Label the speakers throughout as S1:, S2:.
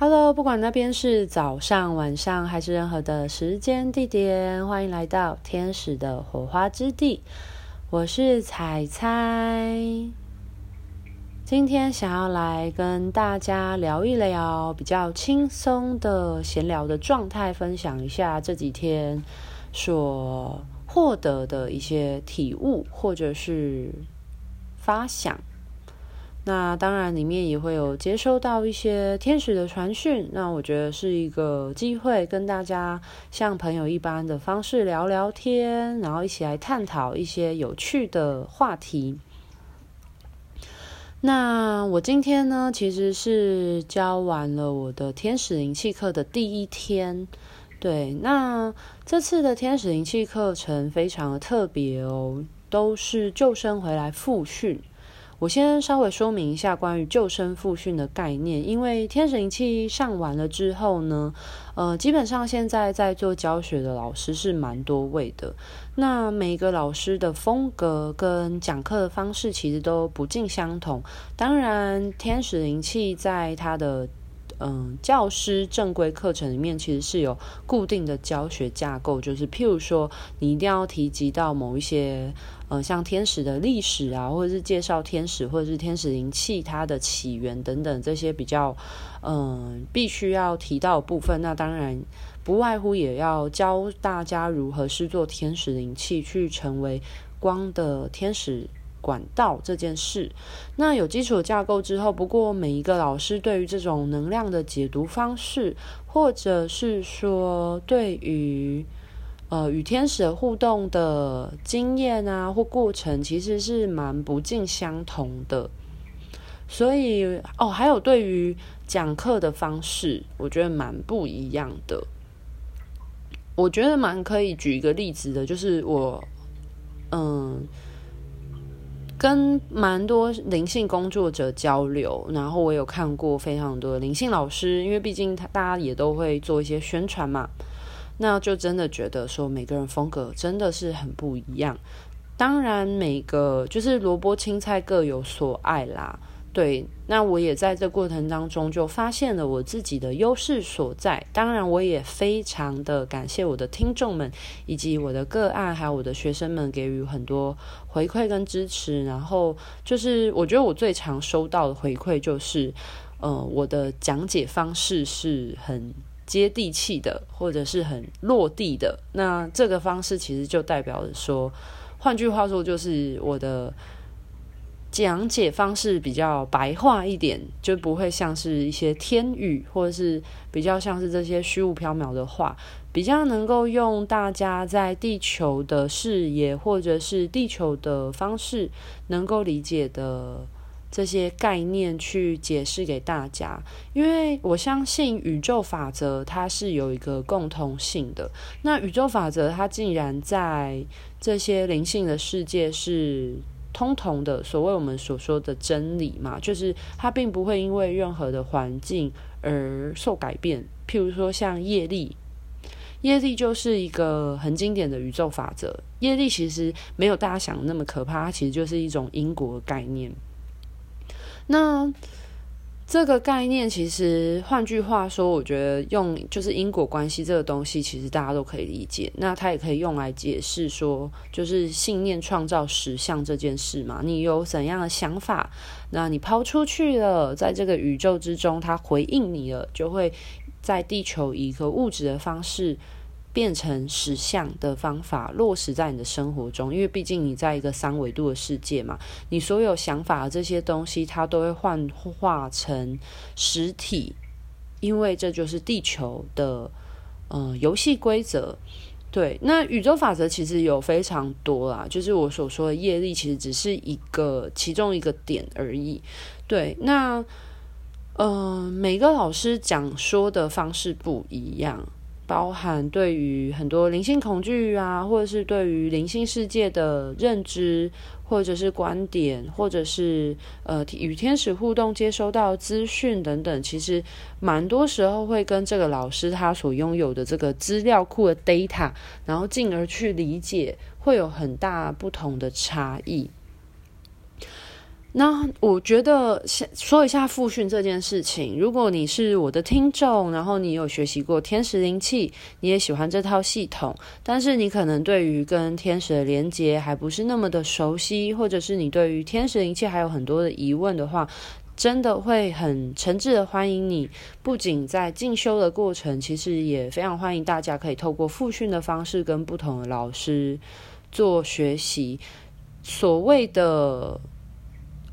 S1: Hello，不管那边是早上、晚上还是任何的时间地点，欢迎来到天使的火花之地。我是彩彩，今天想要来跟大家聊一聊比较轻松的闲聊的状态，分享一下这几天所获得的一些体悟或者是发想。那当然，里面也会有接收到一些天使的传讯。那我觉得是一个机会，跟大家像朋友一般的方式聊聊天，然后一起来探讨一些有趣的话题。那我今天呢，其实是教完了我的天使灵气课的第一天。对，那这次的天使灵气课程非常的特别哦，都是救生回来复训。我先稍微说明一下关于救生复训的概念，因为天使灵气上完了之后呢，呃，基本上现在在做教学的老师是蛮多位的。那每个老师的风格跟讲课的方式其实都不尽相同。当然，天使灵气在它的嗯，教师正规课程里面其实是有固定的教学架构，就是譬如说，你一定要提及到某一些，呃，像天使的历史啊，或者是介绍天使，或者是天使灵气它的起源等等这些比较，嗯，必须要提到部分。那当然不外乎也要教大家如何施作天使灵气，去成为光的天使。管道这件事，那有基础架构之后，不过每一个老师对于这种能量的解读方式，或者是说对于呃与天使的互动的经验啊或过程，其实是蛮不尽相同的。所以哦，还有对于讲课的方式，我觉得蛮不一样的。我觉得蛮可以举一个例子的，就是我嗯。跟蛮多灵性工作者交流，然后我有看过非常多灵性老师，因为毕竟他大家也都会做一些宣传嘛，那就真的觉得说每个人风格真的是很不一样。当然，每个就是萝卜青菜各有所爱啦。对，那我也在这过程当中就发现了我自己的优势所在。当然，我也非常的感谢我的听众们，以及我的个案，还有我的学生们给予很多回馈跟支持。然后就是，我觉得我最常收到的回馈就是，呃，我的讲解方式是很接地气的，或者是很落地的。那这个方式其实就代表着说，换句话说，就是我的。讲解方式比较白话一点，就不会像是一些天语，或者是比较像是这些虚无缥缈的话，比较能够用大家在地球的视野，或者是地球的方式能够理解的这些概念去解释给大家。因为我相信宇宙法则它是有一个共同性的，那宇宙法则它竟然在这些灵性的世界是。通通的所谓我们所说的真理嘛，就是它并不会因为任何的环境而受改变。譬如说像业力，业力就是一个很经典的宇宙法则。业力其实没有大家想的那么可怕，它其实就是一种因果概念。那这个概念其实，换句话说，我觉得用就是因果关系这个东西，其实大家都可以理解。那它也可以用来解释说，就是信念创造实相这件事嘛。你有怎样的想法，那你抛出去了，在这个宇宙之中，它回应你了，就会在地球以一个物质的方式。变成实相的方法落实在你的生活中，因为毕竟你在一个三维度的世界嘛，你所有想法的这些东西，它都会幻化成实体，因为这就是地球的呃游戏规则。对，那宇宙法则其实有非常多啦，就是我所说的业力，其实只是一个其中一个点而已。对，那呃每个老师讲说的方式不一样。包含对于很多灵性恐惧啊，或者是对于灵性世界的认知，或者是观点，或者是呃与天使互动接收到资讯等等，其实蛮多时候会跟这个老师他所拥有的这个资料库的 data，然后进而去理解，会有很大不同的差异。那我觉得先说一下复训这件事情。如果你是我的听众，然后你有学习过天使灵气，你也喜欢这套系统，但是你可能对于跟天使的连接还不是那么的熟悉，或者是你对于天使灵气还有很多的疑问的话，真的会很诚挚的欢迎你。不仅在进修的过程，其实也非常欢迎大家可以透过复训的方式跟不同的老师做学习。所谓的。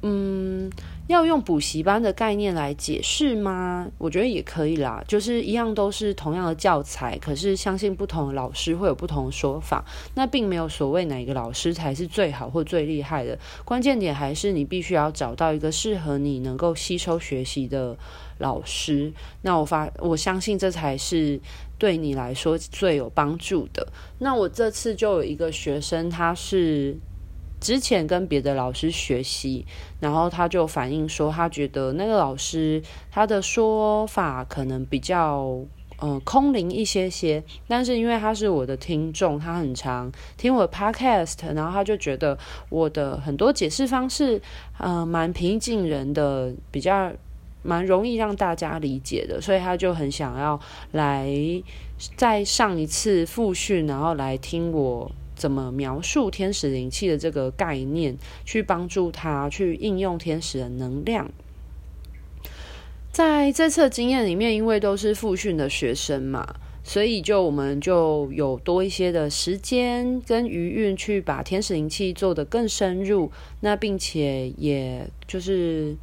S1: 嗯，要用补习班的概念来解释吗？我觉得也可以啦，就是一样都是同样的教材，可是相信不同的老师会有不同的说法。那并没有所谓哪一个老师才是最好或最厉害的，关键点还是你必须要找到一个适合你能够吸收学习的老师。那我发我相信这才是对你来说最有帮助的。那我这次就有一个学生，他是。之前跟别的老师学习，然后他就反映说，他觉得那个老师他的说法可能比较呃空灵一些些，但是因为他是我的听众，他很常听我的 podcast，然后他就觉得我的很多解释方式呃蛮平易近人的，比较蛮容易让大家理解的，所以他就很想要来再上一次复训，然后来听我。怎么描述天使灵气的这个概念，去帮助他去应用天使的能量？在这次的经验里面，因为都是复训的学生嘛，所以就我们就有多一些的时间跟余韵去把天使灵气做得更深入，那并且也就是。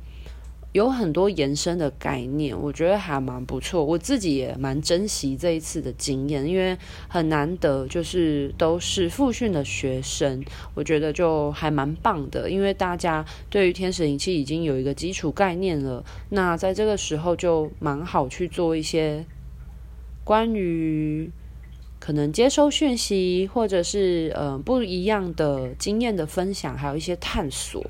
S1: 有很多延伸的概念，我觉得还蛮不错。我自己也蛮珍惜这一次的经验，因为很难得，就是都是复训的学生，我觉得就还蛮棒的。因为大家对于天使灵气已经有一个基础概念了，那在这个时候就蛮好去做一些关于可能接收讯息，或者是呃不一样的经验的分享，还有一些探索。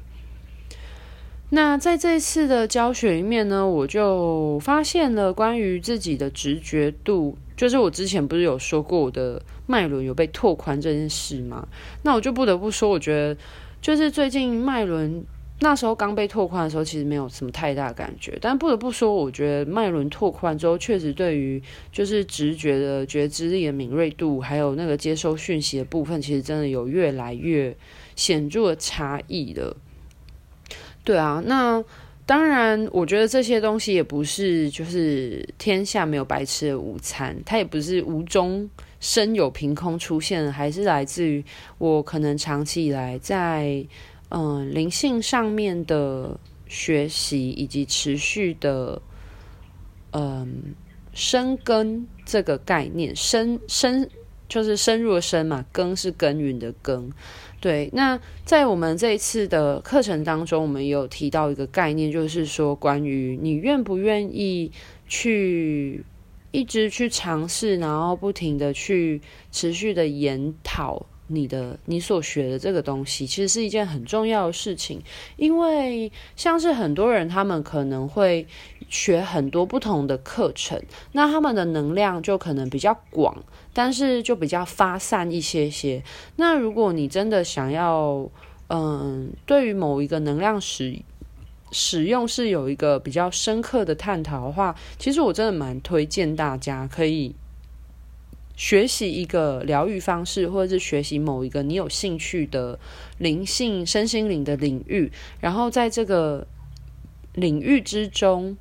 S1: 那在这一次的教学里面呢，我就发现了关于自己的直觉度，就是我之前不是有说过我的脉轮有被拓宽这件事吗？那我就不得不说，我觉得就是最近脉轮那时候刚被拓宽的时候，其实没有什么太大感觉，但不得不说，我觉得脉轮拓宽之后，确实对于就是直觉的觉知力的敏锐度，还有那个接收讯息的部分，其实真的有越来越显著的差异了。对啊，那当然，我觉得这些东西也不是就是天下没有白吃的午餐，它也不是无中生有、凭空出现的，还是来自于我可能长期以来在嗯、呃、灵性上面的学习，以及持续的嗯、呃、深耕这个概念，深深就是深入的深嘛，耕是耕耘的耕。对，那在我们这一次的课程当中，我们有提到一个概念，就是说关于你愿不愿意去一直去尝试，然后不停的去持续的研讨你的你所学的这个东西，其实是一件很重要的事情，因为像是很多人他们可能会学很多不同的课程，那他们的能量就可能比较广。但是就比较发散一些些。那如果你真的想要，嗯，对于某一个能量使使用是有一个比较深刻的探讨的话，其实我真的蛮推荐大家可以学习一个疗愈方式，或者是学习某一个你有兴趣的灵性、身心灵的领域，然后在这个领域之中，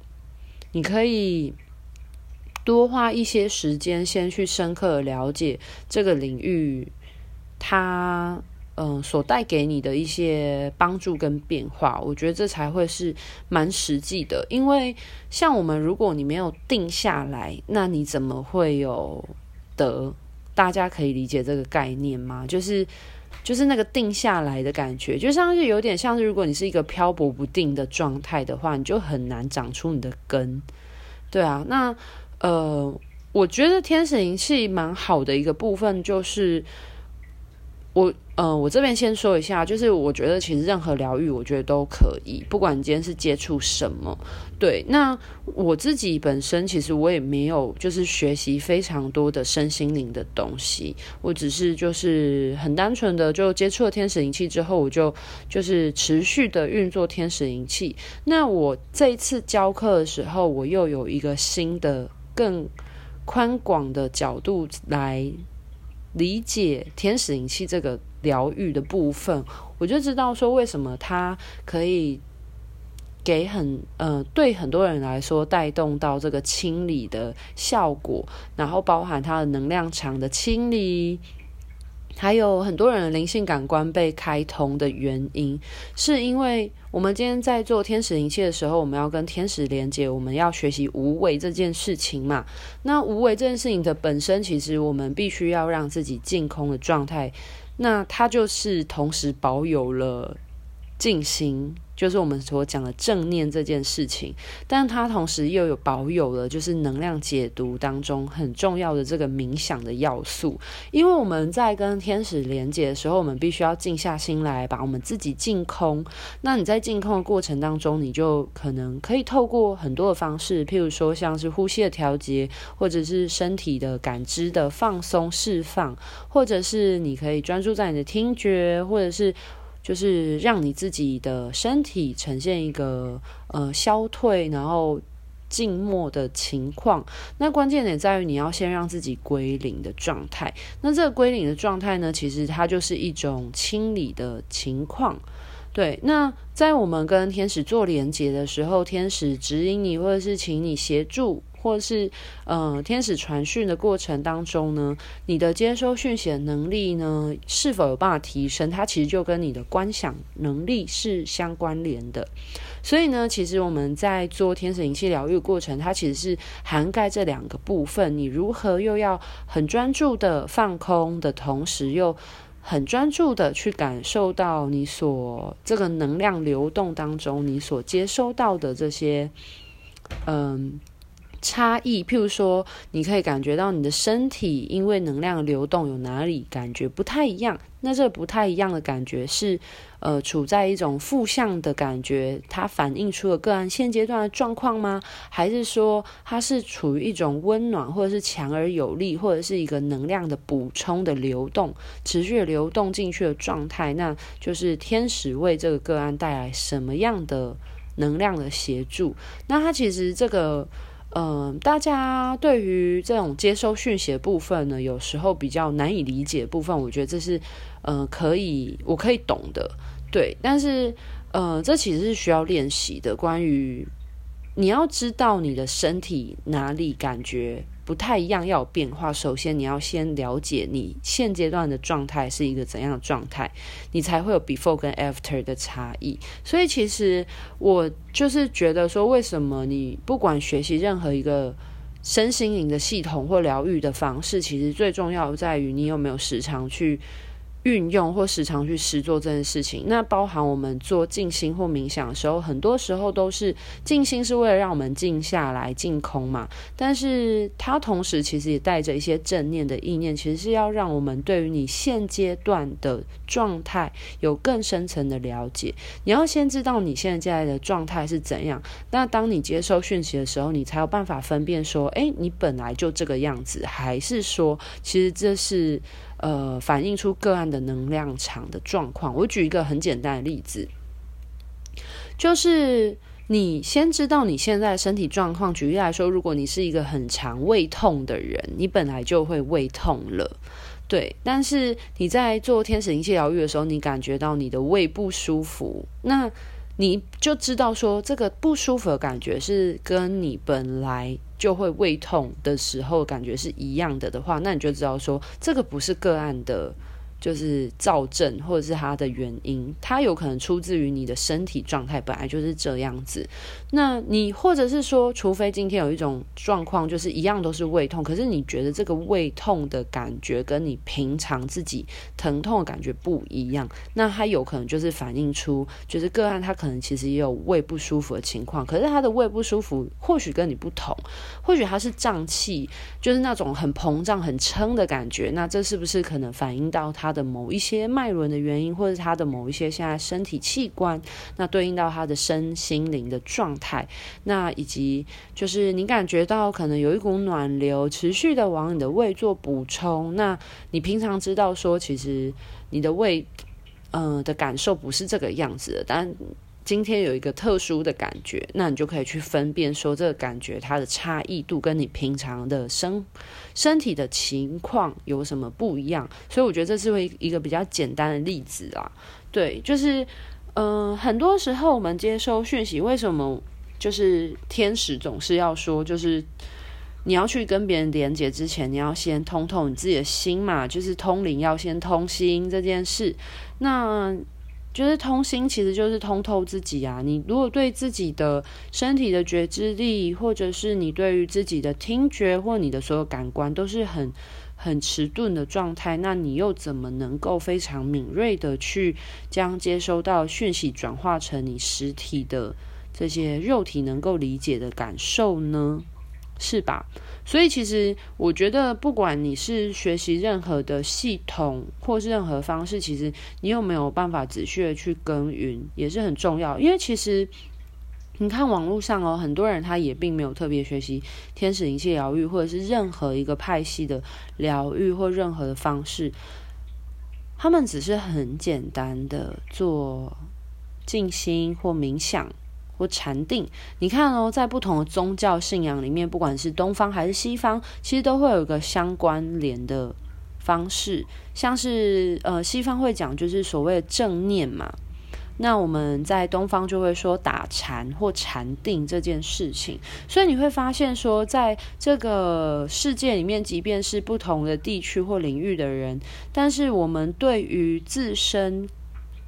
S1: 你可以。多花一些时间，先去深刻了解这个领域，它嗯、所带给你的一些帮助跟变化，我觉得这才会是蛮实际的。因为像我们，如果你没有定下来，那你怎么会有得？大家可以理解这个概念吗？就是就是那个定下来的感觉，就像是有点像是，如果你是一个漂泊不定的状态的话，你就很难长出你的根。对啊，那。呃，我觉得天使灵气蛮好的一个部分，就是我呃，我这边先说一下，就是我觉得其实任何疗愈，我觉得都可以，不管你今天是接触什么。对，那我自己本身其实我也没有就是学习非常多的身心灵的东西，我只是就是很单纯的就接触了天使灵气之后，我就就是持续的运作天使灵气。那我这一次教课的时候，我又有一个新的更宽广的角度来。理解天使灵气这个疗愈的部分，我就知道说为什么它可以给很呃对很多人来说带动到这个清理的效果，然后包含它的能量场的清理。还有很多人的灵性感官被开通的原因，是因为我们今天在做天使灵气的时候，我们要跟天使连接，我们要学习无为这件事情嘛。那无为这件事情的本身，其实我们必须要让自己净空的状态，那它就是同时保有了静心。就是我们所讲的正念这件事情，但它同时又有保有了就是能量解读当中很重要的这个冥想的要素。因为我们在跟天使连接的时候，我们必须要静下心来，把我们自己净空。那你在净空的过程当中，你就可能可以透过很多的方式，譬如说像是呼吸的调节，或者是身体的感知的放松释放，或者是你可以专注在你的听觉，或者是。就是让你自己的身体呈现一个呃消退，然后静默的情况。那关键点在于你要先让自己归零的状态。那这个归零的状态呢，其实它就是一种清理的情况。对，那在我们跟天使做连接的时候，天使指引你，或者是请你协助。或是，呃，天使传讯的过程当中呢，你的接收讯息的能力呢，是否有办法提升？它其实就跟你的观想能力是相关联的。所以呢，其实我们在做天使灵气疗愈过程，它其实是涵盖这两个部分。你如何又要很专注的放空的同时，又很专注的去感受到你所这个能量流动当中，你所接收到的这些，嗯。差异，譬如说，你可以感觉到你的身体因为能量流动有哪里感觉不太一样。那这不太一样的感觉是，呃，处在一种负向的感觉，它反映出了个案现阶段的状况吗？还是说它是处于一种温暖，或者是强而有力，或者是一个能量的补充的流动，持续流动进去的状态？那就是天使为这个个案带来什么样的能量的协助？那它其实这个。嗯、大家对于这种接收讯息的部分呢，有时候比较难以理解的部分，我觉得这是，呃，可以，我可以懂的，对。但是，呃，这其实是需要练习的。关于你要知道你的身体哪里感觉。不太一样，要有变化。首先，你要先了解你现阶段的状态是一个怎样的状态，你才会有 before 跟 after 的差异。所以，其实我就是觉得说，为什么你不管学习任何一个身心灵的系统或疗愈的方式，其实最重要在于你有没有时常去。运用或时常去实做这件事情，那包含我们做静心或冥想的时候，很多时候都是静心是为了让我们静下来、静空嘛。但是它同时其实也带着一些正念的意念，其实是要让我们对于你现阶段的状态有更深层的了解。你要先知道你现在的状态是怎样，那当你接收讯息的时候，你才有办法分辨说，诶，你本来就这个样子，还是说，其实这是。呃，反映出个案的能量场的状况。我举一个很简单的例子，就是你先知道你现在身体状况。举例来说，如果你是一个很常胃痛的人，你本来就会胃痛了，对。但是你在做天使灵气疗愈的时候，你感觉到你的胃不舒服，那你就知道说，这个不舒服的感觉是跟你本来。就会胃痛的时候感觉是一样的的话，那你就知道说这个不是个案的。就是躁症，或者是它的原因，它有可能出自于你的身体状态本来就是这样子。那你或者是说，除非今天有一种状况，就是一样都是胃痛，可是你觉得这个胃痛的感觉跟你平常自己疼痛的感觉不一样，那它有可能就是反映出，就是个案他可能其实也有胃不舒服的情况，可是他的胃不舒服或许跟你不同，或许他是胀气，就是那种很膨胀、很撑的感觉，那这是不是可能反映到他？他的某一些脉轮的原因，或者他的某一些现在身体器官，那对应到他的身心灵的状态，那以及就是你感觉到可能有一股暖流持续的往你的胃做补充，那你平常知道说其实你的胃，嗯、呃、的感受不是这个样子的，但。今天有一个特殊的感觉，那你就可以去分辨说这个感觉它的差异度跟你平常的身身体的情况有什么不一样。所以我觉得这是会一个比较简单的例子啊。对，就是嗯、很多时候我们接收讯息，为什么就是天使总是要说，就是你要去跟别人连接之前，你要先通透你自己的心嘛，就是通灵要先通心这件事。那就是通心，其实就是通透自己啊。你如果对自己的身体的觉知力，或者是你对于自己的听觉或你的所有感官都是很很迟钝的状态，那你又怎么能够非常敏锐的去将接收到讯息转化成你实体的这些肉体能够理解的感受呢？是吧？所以其实我觉得，不管你是学习任何的系统，或是任何方式，其实你有没有办法仔细的去耕耘，也是很重要。因为其实你看网络上哦，很多人他也并没有特别学习天使灵气疗愈，或者是任何一个派系的疗愈或任何的方式，他们只是很简单的做静心或冥想。或禅定，你看哦，在不同的宗教信仰里面，不管是东方还是西方，其实都会有一个相关联的方式。像是呃，西方会讲就是所谓的正念嘛，那我们在东方就会说打禅或禅定这件事情。所以你会发现说，在这个世界里面，即便是不同的地区或领域的人，但是我们对于自身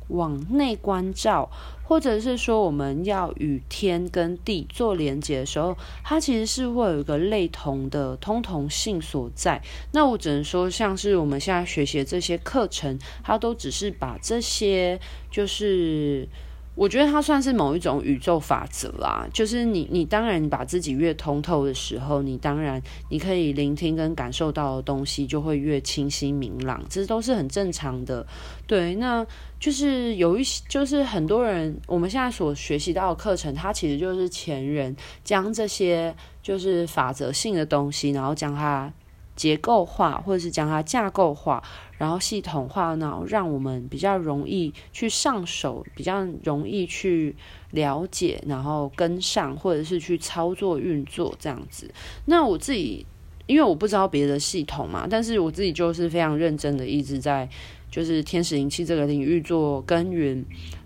S1: 往内关照。或者是说，我们要与天跟地做连接的时候，它其实是会有一个类同的通同性所在。那我只能说，像是我们现在学习这些课程，它都只是把这些就是。我觉得它算是某一种宇宙法则啦，就是你，你当然把自己越通透的时候，你当然你可以聆听跟感受到的东西就会越清晰明朗，这都是很正常的。对，那就是有一些，就是很多人我们现在所学习到的课程，它其实就是前人将这些就是法则性的东西，然后将它。结构化，或者是将它架构化，然后系统化，然后让我们比较容易去上手，比较容易去了解，然后跟上，或者是去操作运作这样子。那我自己，因为我不知道别的系统嘛，但是我自己就是非常认真的一直在，就是天使灵气这个领域做耕耘。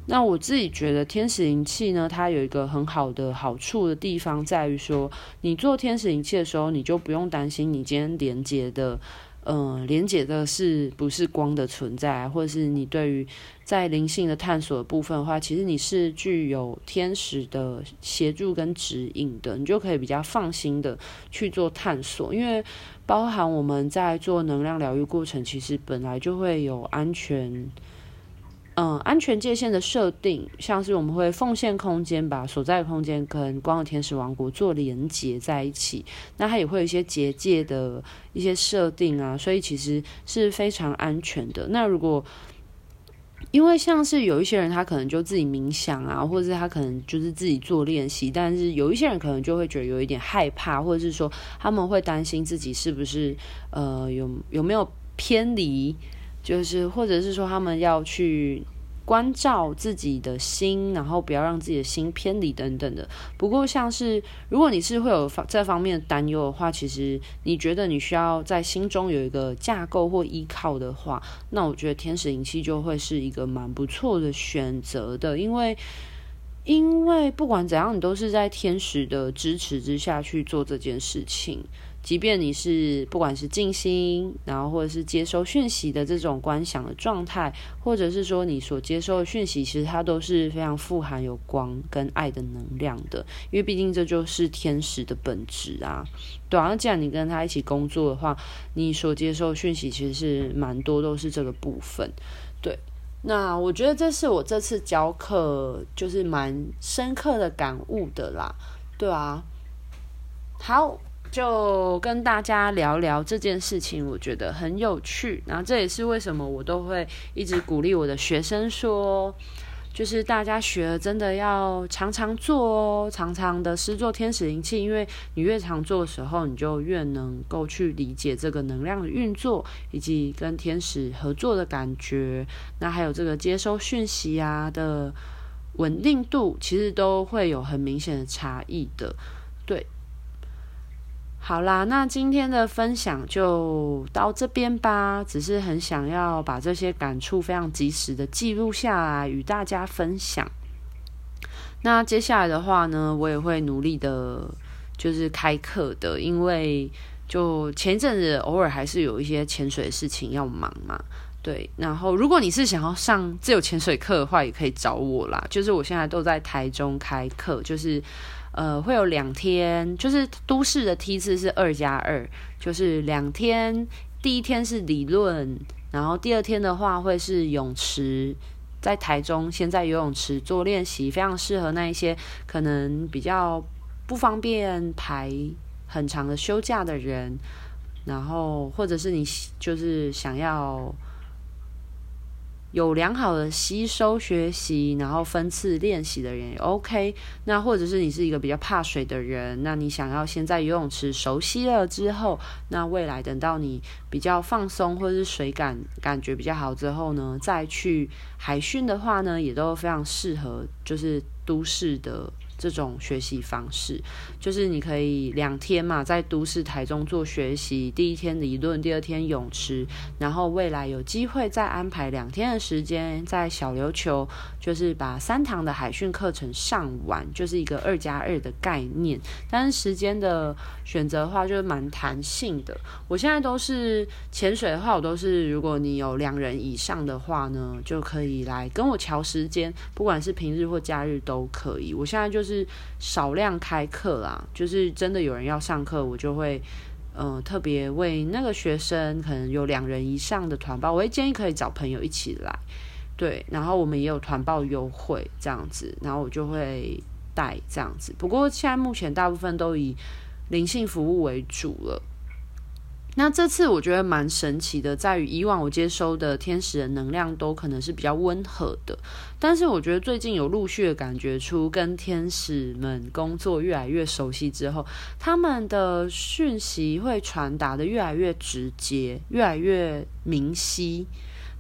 S1: 那我自己觉得天使灵气呢，它有一个很好的好处的地方，在于说，你做天使灵气的时候，你就不用担心你今天连接的，嗯，连接的是不是光的存在，或者是你对于在灵性的探索部分的话，其实你是具有天使的协助跟指引的，你就可以比较放心的去做探索，因为包含我们在做能量疗愈过程，其实本来就会有安全。嗯，安全界限的设定，像是我们会奉献空间，把所在的空间跟光的天使王国做连接在一起。那它也会有一些结界的一些设定啊，所以其实是非常安全的。那如果因为像是有一些人，他可能就自己冥想啊，或者是他可能就是自己做练习，但是有一些人可能就会觉得有一点害怕，或者是说他们会担心自己是不是呃有有没有偏离。就是，或者是说，他们要去关照自己的心，然后不要让自己的心偏离等等的。不过，像是如果你是会有这方面的担忧的话，其实你觉得你需要在心中有一个架构或依靠的话，那我觉得天使灵气就会是一个蛮不错的选择的，因为因为不管怎样，你都是在天使的支持之下去做这件事情。即便你是不管是静心，然后或者是接收讯息的这种观想的状态，或者是说你所接收的讯息，其实它都是非常富含有光跟爱的能量的，因为毕竟这就是天使的本质啊。对啊，那既然你跟他一起工作的话，你所接受讯息其实是蛮多都是这个部分。对，那我觉得这是我这次教课就是蛮深刻的感悟的啦。对啊，好。就跟大家聊聊这件事情，我觉得很有趣。然后这也是为什么我都会一直鼓励我的学生说。就是大家学了，真的要常常做哦，常常的施作天使灵气，因为你越常做的时候，你就越能够去理解这个能量的运作，以及跟天使合作的感觉。那还有这个接收讯息啊的稳定度，其实都会有很明显的差异的，对。好啦，那今天的分享就到这边吧。只是很想要把这些感触非常及时的记录下来，与大家分享。那接下来的话呢，我也会努力的，就是开课的，因为就前一阵子偶尔还是有一些潜水的事情要忙嘛。对，然后如果你是想要上自由潜水课的话，也可以找我啦。就是我现在都在台中开课，就是。呃，会有两天，就是都市的梯次是二加二，就是两天。第一天是理论，然后第二天的话会是泳池，在台中先在游泳池做练习，非常适合那一些可能比较不方便排很长的休假的人，然后或者是你就是想要。有良好的吸收学习，然后分次练习的人也 OK。那或者是你是一个比较怕水的人，那你想要先在游泳池熟悉了之后，那未来等到你比较放松或者是水感感觉比较好之后呢，再去海训的话呢，也都非常适合，就是都市的。这种学习方式，就是你可以两天嘛，在都市台中做学习，第一天理论，第二天泳池，然后未来有机会再安排两天的时间在小琉球，就是把三堂的海训课程上完，就是一个二加二的概念。但是时间的选择的话，就是蛮弹性的。我现在都是潜水的话，我都是如果你有两人以上的话呢，就可以来跟我调时间，不管是平日或假日都可以。我现在就是。少量开课啦，就是真的有人要上课，我就会，呃，特别为那个学生，可能有两人以上的团报，我会建议可以找朋友一起来，对，然后我们也有团报优惠这样子，然后我就会带这样子。不过现在目前大部分都以灵性服务为主了。那这次我觉得蛮神奇的，在于以往我接收的天使的能量都可能是比较温和的，但是我觉得最近有陆续的感觉出跟天使们工作越来越熟悉之后，他们的讯息会传达得越来越直接，越来越明晰。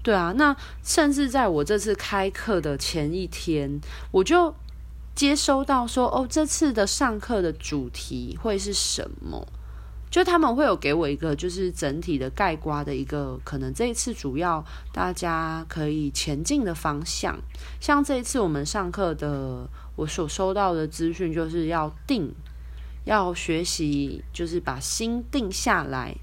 S1: 对啊，那甚至在我这次开课的前一天，我就接收到说，哦，这次的上课的主题会是什么？就他们会有给我一个，就是整体的概括的一个，可能这一次主要大家可以前进的方向。像这一次我们上课的，我所收到的资讯就是要定，要学习，就是把心定下来，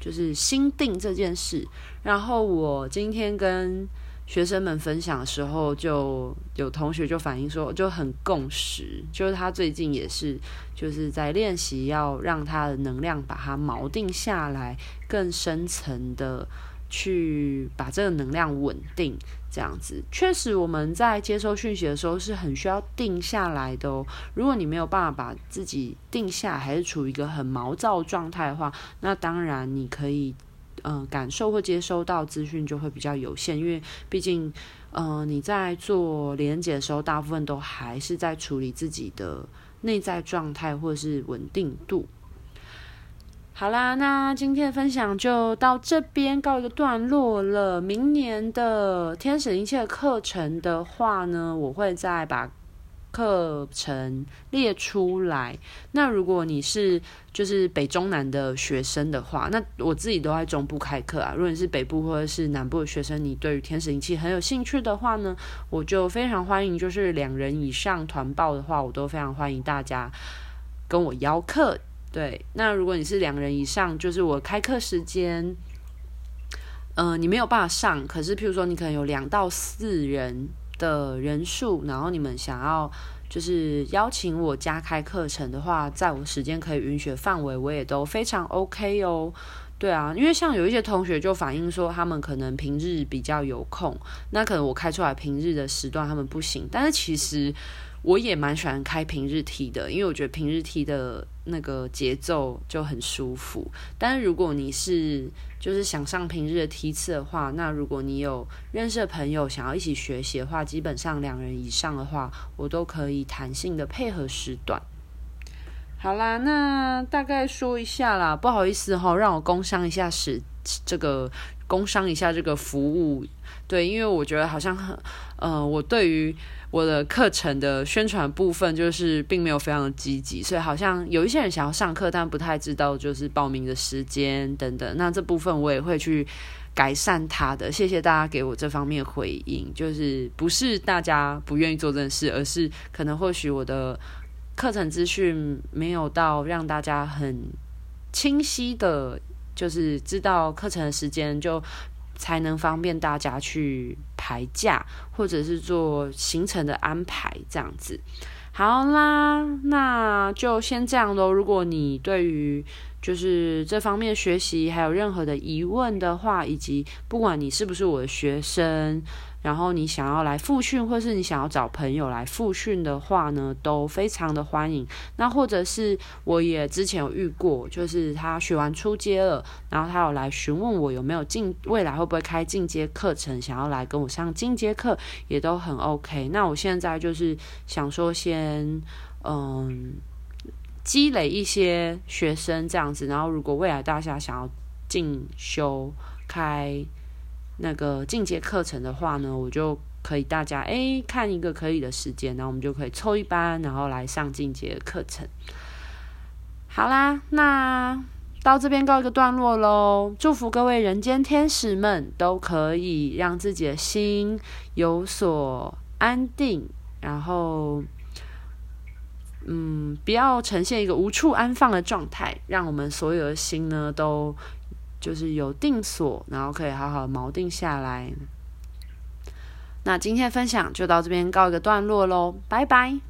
S1: 就是心定这件事。然后我今天跟学生们分享的时候，就有同学就反映说，就很共识，就是他最近也是就是在练习，要让他的能量把它锚定下来，更深层的去把这个能量稳定，这样子。确实，我们在接收讯息的时候是很需要定下来的哦。如果你没有办法把自己定下，还是处于一个很毛躁状态的话，那当然你可以。嗯、呃，感受或接收到资讯就会比较有限，因为毕竟，嗯、呃，你在做连接的时候，大部分都还是在处理自己的内在状态或是稳定度。好啦，那今天的分享就到这边告一个段落了。明年的天使灵气的课程的话呢，我会再把。课程列出来。那如果你是就是北中南的学生的话，那我自己都在中部开课啊。如果你是北部或者是南部的学生，你对于天使灵气很有兴趣的话呢，我就非常欢迎。就是两人以上团报的话，我都非常欢迎大家跟我邀课。对，那如果你是两人以上，就是我开课时间，嗯、你没有办法上，可是譬如说你可能有两到四人。的人数，然后你们想要就是邀请我加开课程的话，在我时间可以允许范围，我也都非常 OK 哦。对啊，因为像有一些同学就反映说，他们可能平日比较有空，那可能我开出来平日的时段他们不行。但是其实我也蛮喜欢开平日梯的，因为我觉得平日梯的那个节奏就很舒服。但是如果你是就是想上平日的梯次的话，那如果你有认识的朋友想要一起学习的话，基本上两人以上的话，我都可以弹性的配合时段。好啦，那大概说一下啦，不好意思齁，让我工商一下时这个工商一下这个服务，对，因为我觉得好像很，呃，我对于我的课程的宣传部分就是并没有非常的积极，所以好像有一些人想要上课，但不太知道就是报名的时间等等，那这部分我也会去改善它的，谢谢大家给我这方面回应，就是不是大家不愿意做这件事，而是可能或许我的。课程资讯没有到让大家很清晰的，就是知道课程的时间，就才能方便大家去排假，或者是做行程的安排这样子。好啦，那就先这样喽。如果你对于就是这方面学习还有任何的疑问的话，以及不管你是不是我的学生，然后你想要来复训，或是你想要找朋友来复训的话呢，都非常的欢迎。那或者是我也之前有遇过，就是他学完初阶了，然后他有来询问我有没有进未来会不会开进阶课程，想要来跟我上进阶课，也都很 OK。那我现在就是想说先嗯积累一些学生这样子，然后如果未来大家想要进修开。那个进阶课程的话呢，我就可以大家诶看一个可以的时间，然后我们就可以抽一班，然后来上进阶课程。好啦，那到这边告一个段落喽。祝福各位人间天使们都可以让自己的心有所安定，然后嗯，不要呈现一个无处安放的状态，让我们所有的心呢都。就是有定所，然后可以好好锚定下来。那今天的分享就到这边告一个段落喽，拜拜。